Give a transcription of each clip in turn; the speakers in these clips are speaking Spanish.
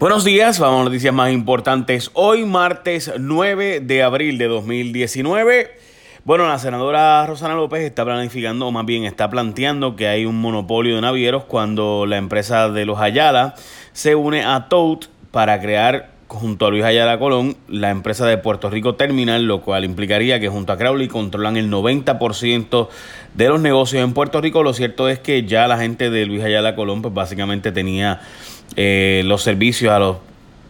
Buenos días, vamos a noticias más importantes. Hoy martes 9 de abril de 2019. Bueno, la senadora Rosana López está planificando, o más bien está planteando que hay un monopolio de navieros cuando la empresa de los Ayala se une a Tote para crear junto a Luis Ayala Colón la empresa de Puerto Rico Terminal, lo cual implicaría que junto a Crowley controlan el 90% de los negocios en Puerto Rico. Lo cierto es que ya la gente de Luis Ayala Colón pues básicamente tenía eh, los servicios a los,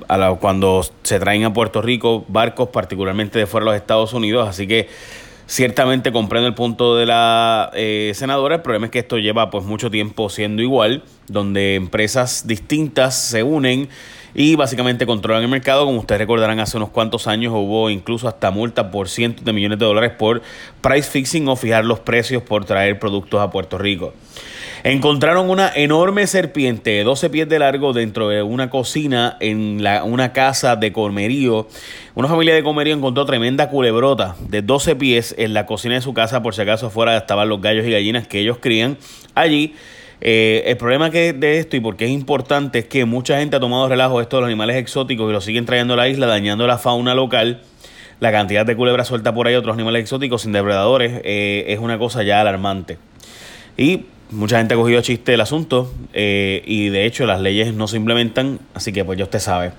a cuando se traen a Puerto Rico barcos, particularmente de fuera de los Estados Unidos. Así que ciertamente comprendo el punto de la eh, senadora. El problema es que esto lleva pues mucho tiempo siendo igual, donde empresas distintas se unen y básicamente controlan el mercado. Como ustedes recordarán, hace unos cuantos años hubo incluso hasta multa por cientos de millones de dólares por price fixing o fijar los precios por traer productos a Puerto Rico. Encontraron una enorme serpiente de 12 pies de largo dentro de una cocina en la, una casa de comerío. Una familia de comerío encontró tremenda culebrota de 12 pies en la cocina de su casa, por si acaso afuera estaban los gallos y gallinas que ellos crían allí. Eh, el problema que de esto y porque es importante es que mucha gente ha tomado relajo esto de los animales exóticos y los siguen trayendo a la isla, dañando la fauna local. La cantidad de culebras suelta por ahí, otros animales exóticos sin depredadores, eh, es una cosa ya alarmante. Y mucha gente ha cogido chiste el asunto eh, y de hecho las leyes no se implementan, así que pues ya usted sabe.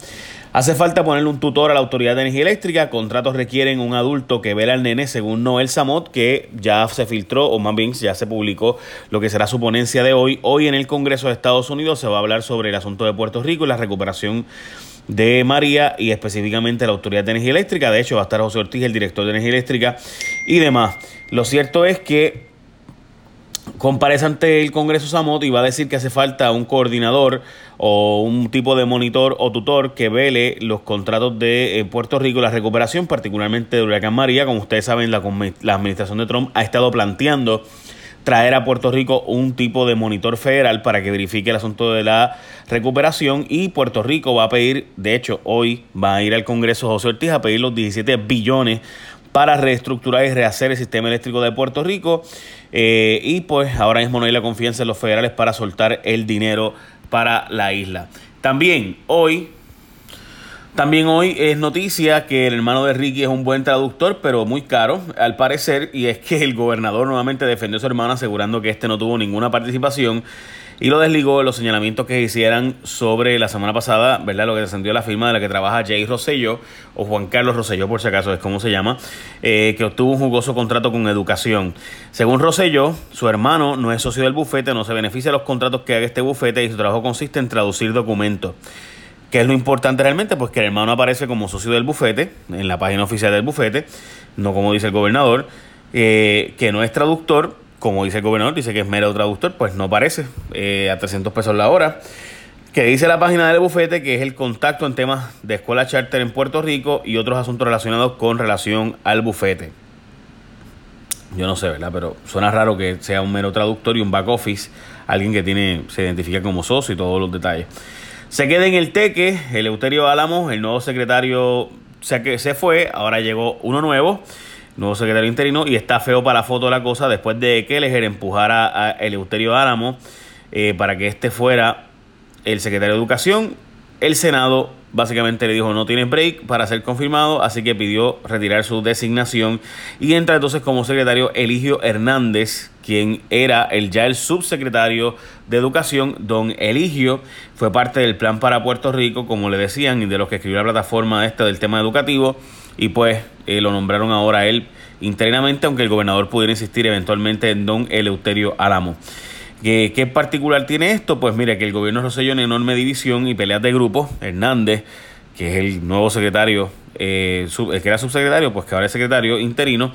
Hace falta ponerle un tutor a la Autoridad de Energía Eléctrica. Contratos requieren un adulto que vela al nene, según Noel Samot, que ya se filtró, o más bien ya se publicó lo que será su ponencia de hoy. Hoy en el Congreso de Estados Unidos se va a hablar sobre el asunto de Puerto Rico y la recuperación de María y específicamente la Autoridad de Energía Eléctrica. De hecho, va a estar José Ortiz, el director de Energía Eléctrica y demás. Lo cierto es que comparece ante el Congreso Samot y va a decir que hace falta un coordinador o un tipo de monitor o tutor que vele los contratos de eh, Puerto Rico, la recuperación, particularmente de Huracán María. Como ustedes saben, la, la administración de Trump ha estado planteando traer a Puerto Rico un tipo de monitor federal para que verifique el asunto de la recuperación y Puerto Rico va a pedir, de hecho hoy va a ir al Congreso José Ortiz a pedir los 17 billones para reestructurar y rehacer el sistema eléctrico de Puerto Rico. Eh, y pues ahora mismo no hay la confianza en los federales para soltar el dinero para la isla. También hoy, también hoy es noticia que el hermano de Ricky es un buen traductor, pero muy caro, al parecer, y es que el gobernador nuevamente defendió a su hermano asegurando que este no tuvo ninguna participación y lo desligó de los señalamientos que hicieran sobre la semana pasada, ¿verdad? Lo que descendió la firma de la que trabaja Jay Rosselló, o Juan Carlos Rosselló, por si acaso es como se llama, eh, que obtuvo un jugoso contrato con educación. Según Rosselló, su hermano no es socio del bufete, no se beneficia de los contratos que haga este bufete y su trabajo consiste en traducir documentos. ¿Qué es lo importante realmente? Pues que el hermano aparece como socio del bufete, en la página oficial del bufete, no como dice el gobernador, eh, que no es traductor como dice el gobernador, dice que es mero traductor, pues no parece, eh, a 300 pesos la hora. Que dice la página del bufete que es el contacto en temas de escuela charter en Puerto Rico y otros asuntos relacionados con relación al bufete. Yo no sé, ¿verdad? Pero suena raro que sea un mero traductor y un back office, alguien que tiene, se identifica como socio y todos los detalles. Se queda en el teque, el Euterio Álamos, el nuevo secretario se, se fue, ahora llegó uno nuevo nuevo secretario interino, y está feo para la foto la cosa después de que Kelleher empujara a Eleuterio Álamo eh, para que este fuera el secretario de Educación. El Senado básicamente le dijo no tiene break para ser confirmado, así que pidió retirar su designación y entra entonces como secretario Eligio Hernández, quien era el ya el subsecretario de Educación. Don Eligio fue parte del plan para Puerto Rico, como le decían, y de los que escribió la plataforma esta del tema educativo y pues eh, lo nombraron ahora él interinamente, aunque el gobernador pudiera insistir eventualmente en don Eleuterio Álamo. ¿Qué, ¿Qué, particular tiene esto? Pues mira, que el gobierno roselló en enorme división y peleas de grupo. Hernández, que es el nuevo secretario, eh, el que era subsecretario, pues que ahora es secretario interino,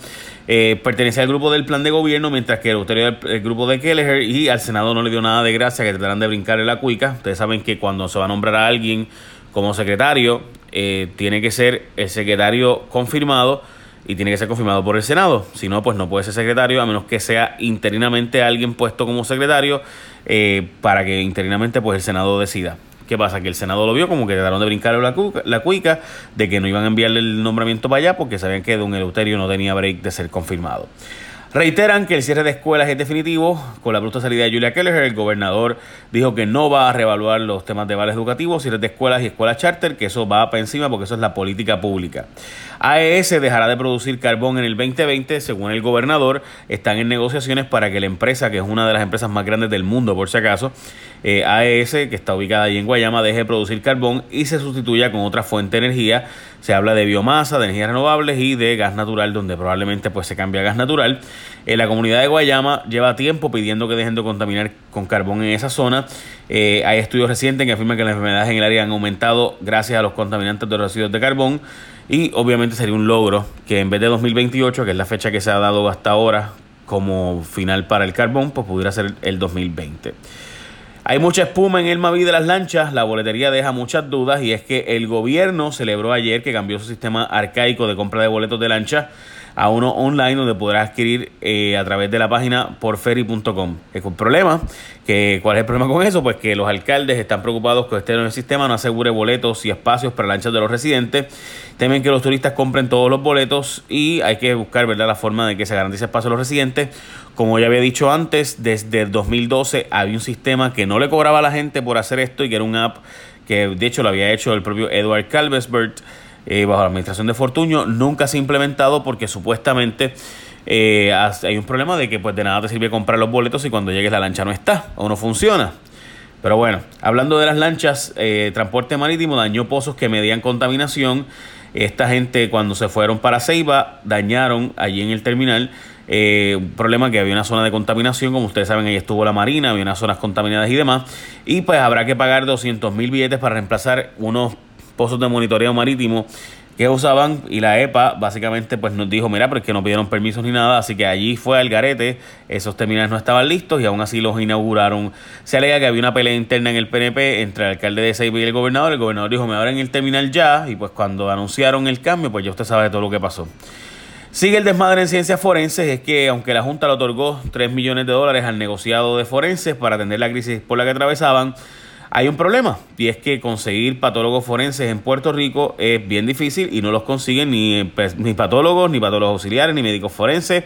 eh, pertenece al grupo del plan de gobierno, mientras que Eleuterio era el, grupo de Kelleher y al Senado no le dio nada de gracia, que tratarán de brincarle la cuica. Ustedes saben que cuando se va a nombrar a alguien como secretario, eh, tiene que ser el secretario confirmado y tiene que ser confirmado por el Senado. Si no, pues no puede ser secretario a menos que sea interinamente alguien puesto como secretario eh, para que interinamente pues el Senado decida. ¿Qué pasa? Que el Senado lo vio como que trataron de brincar la, la cuica de que no iban a enviarle el nombramiento para allá porque sabían que don Eleuterio no tenía break de ser confirmado. Reiteran que el cierre de escuelas es definitivo. Con la bruta salida de Julia Keller, el gobernador dijo que no va a reevaluar los temas de vales educativos, cierres de escuelas y escuelas charter, que eso va para encima porque eso es la política pública. AES dejará de producir carbón en el 2020, según el gobernador. Están en negociaciones para que la empresa, que es una de las empresas más grandes del mundo, por si acaso, eh, AES, que está ubicada allí en Guayama, deje de producir carbón y se sustituya con otra fuente de energía. Se habla de biomasa, de energías renovables y de gas natural, donde probablemente pues, se cambie a gas natural. Eh, la comunidad de Guayama lleva tiempo pidiendo que dejen de contaminar con carbón en esa zona. Eh, hay estudios recientes que afirman que las enfermedades en el área han aumentado gracias a los contaminantes de los residuos de carbón. Y obviamente sería un logro que en vez de 2028, que es la fecha que se ha dado hasta ahora como final para el carbón, pues pudiera ser el 2020. Hay mucha espuma en el Mavi de las lanchas, la boletería deja muchas dudas y es que el gobierno celebró ayer que cambió su sistema arcaico de compra de boletos de lancha a uno online donde podrá adquirir eh, a través de la página porferry.com. Es un problema. Que, ¿Cuál es el problema con eso? Pues que los alcaldes están preocupados que este nuevo sistema no asegure boletos y espacios para lanchas de los residentes. Temen que los turistas compren todos los boletos y hay que buscar ¿verdad? la forma de que se garantice espacio a los residentes. Como ya había dicho antes, desde el 2012 había un sistema que no le cobraba a la gente por hacer esto y que era un app que de hecho lo había hecho el propio Edward Calvesbert eh, bajo la administración de Fortuño, nunca se ha implementado porque supuestamente eh, hay un problema de que pues de nada te sirve comprar los boletos y cuando llegues la lancha no está o no funciona. Pero bueno, hablando de las lanchas, eh, transporte marítimo dañó pozos que medían contaminación. Esta gente cuando se fueron para Ceiba dañaron allí en el terminal un problema que había una zona de contaminación, como ustedes saben, ahí estuvo la marina, había unas zonas contaminadas y demás, y pues habrá que pagar 200 mil billetes para reemplazar unos pozos de monitoreo marítimo que usaban y la EPA básicamente pues nos dijo, mira, porque no pidieron permisos ni nada, así que allí fue al garete, esos terminales no estaban listos y aún así los inauguraron. Se alega que había una pelea interna en el PNP entre el alcalde de Seiba y el gobernador, el gobernador dijo, me abren el terminal ya y pues cuando anunciaron el cambio, pues ya usted sabe todo lo que pasó. Sigue el desmadre en ciencias forenses, es que aunque la Junta le otorgó 3 millones de dólares al negociado de forenses para atender la crisis por la que atravesaban, hay un problema y es que conseguir patólogos forenses en Puerto Rico es bien difícil y no los consiguen ni, pues, ni patólogos, ni patólogos auxiliares, ni médicos forenses.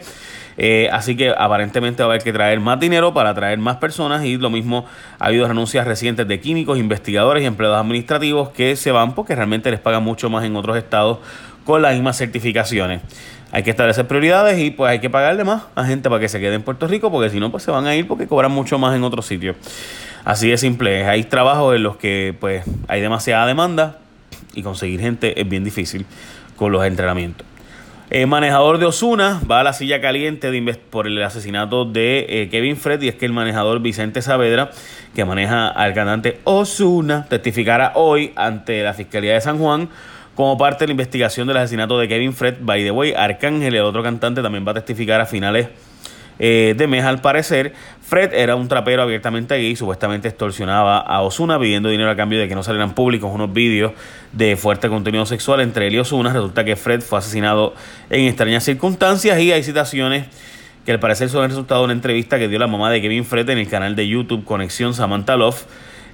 Eh, así que aparentemente va a haber que traer más dinero para atraer más personas y lo mismo ha habido renuncias recientes de químicos, investigadores y empleados administrativos que se van porque realmente les pagan mucho más en otros estados con las mismas certificaciones. Hay que establecer prioridades y pues hay que pagarle más a gente para que se quede en Puerto Rico porque si no pues se van a ir porque cobran mucho más en otros sitios. Así de simple. Hay trabajos en los que pues hay demasiada demanda y conseguir gente es bien difícil con los entrenamientos. El manejador de Osuna va a la silla caliente de por el asesinato de eh, Kevin Fred y es que el manejador Vicente Saavedra, que maneja al cantante Osuna, testificará hoy ante la Fiscalía de San Juan como parte de la investigación del asesinato de Kevin Fred. By the way, Arcángel, el otro cantante, también va a testificar a finales eh, de mes, al parecer. Fred era un trapero abiertamente gay, supuestamente extorsionaba a Osuna pidiendo dinero a cambio de que no salieran públicos unos vídeos de fuerte contenido sexual entre él y Osuna. Resulta que Fred fue asesinado en extrañas circunstancias y hay citaciones que al parecer son el resultado de una entrevista que dio la mamá de Kevin Fred en el canal de YouTube Conexión Samantha Love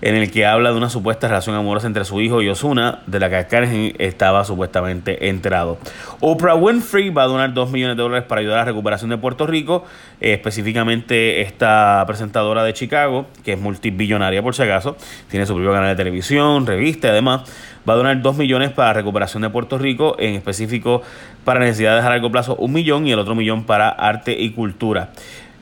en el que habla de una supuesta relación amorosa entre su hijo y Osuna, de la que Karen estaba supuestamente enterado. Oprah Winfrey va a donar 2 millones de dólares para ayudar a la recuperación de Puerto Rico, eh, específicamente esta presentadora de Chicago, que es multibillonaria por si acaso, tiene su propio canal de televisión, revista y además va a donar 2 millones para la recuperación de Puerto Rico, en específico para necesidades a largo plazo un millón y el otro millón para arte y cultura.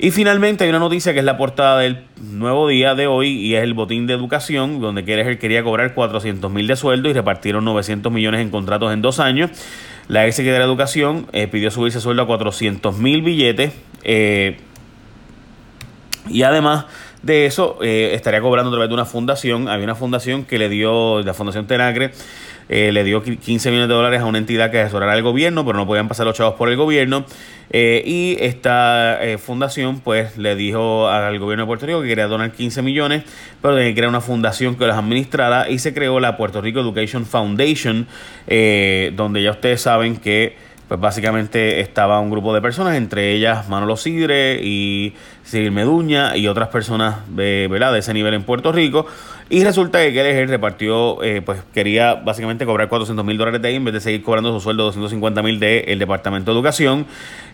Y finalmente hay una noticia que es la portada del nuevo día de hoy y es el botín de educación, donde Keller quería cobrar 400 mil de sueldo y repartieron 900 millones en contratos en dos años. La ex secretaria de Educación eh, pidió subirse sueldo a 400 mil billetes eh, y además de eso eh, estaría cobrando a través de una fundación. Había una fundación que le dio, la Fundación Tenacre, eh, le dio 15 millones de dólares a una entidad que asesorara al gobierno, pero no podían pasar los chavos por el gobierno. Eh, y esta eh, fundación, pues, le dijo al gobierno de Puerto Rico que quería donar 15 millones, pero que crear una fundación que las administrara y se creó la Puerto Rico Education Foundation, donde ya ustedes saben que pues básicamente estaba un grupo de personas, entre ellas Manolo Sidre y Cyril Meduña y otras personas de, ¿verdad? de ese nivel en Puerto Rico, Y resulta que Kelleher repartió, eh, pues quería básicamente cobrar 400 mil dólares de ahí en vez de seguir cobrando su sueldo de 250 mil del Departamento de Educación.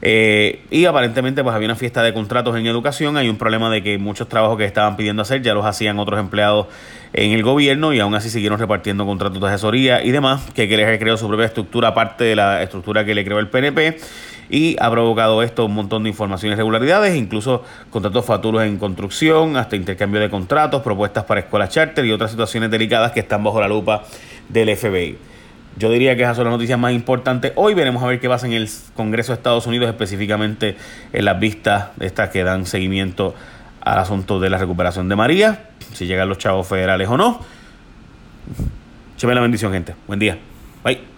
Eh, y aparentemente pues había una fiesta de contratos en educación. Hay un problema de que muchos trabajos que estaban pidiendo hacer ya los hacían otros empleados en el gobierno y aún así siguieron repartiendo contratos de asesoría y demás. Que Kelleher creó su propia estructura aparte de la estructura que le creó el PNP y ha provocado esto un montón de informaciones irregularidades, incluso contratos faturos en construcción, hasta intercambio de contratos, propuestas para escuelas charter y otras situaciones delicadas que están bajo la lupa del FBI. Yo diría que esas son las noticias más importantes. Hoy veremos a ver qué pasa en el Congreso de Estados Unidos, específicamente en las vistas estas que dan seguimiento al asunto de la recuperación de María, si llegan los chavos federales o no. Cheme la bendición, gente. Buen día. Bye.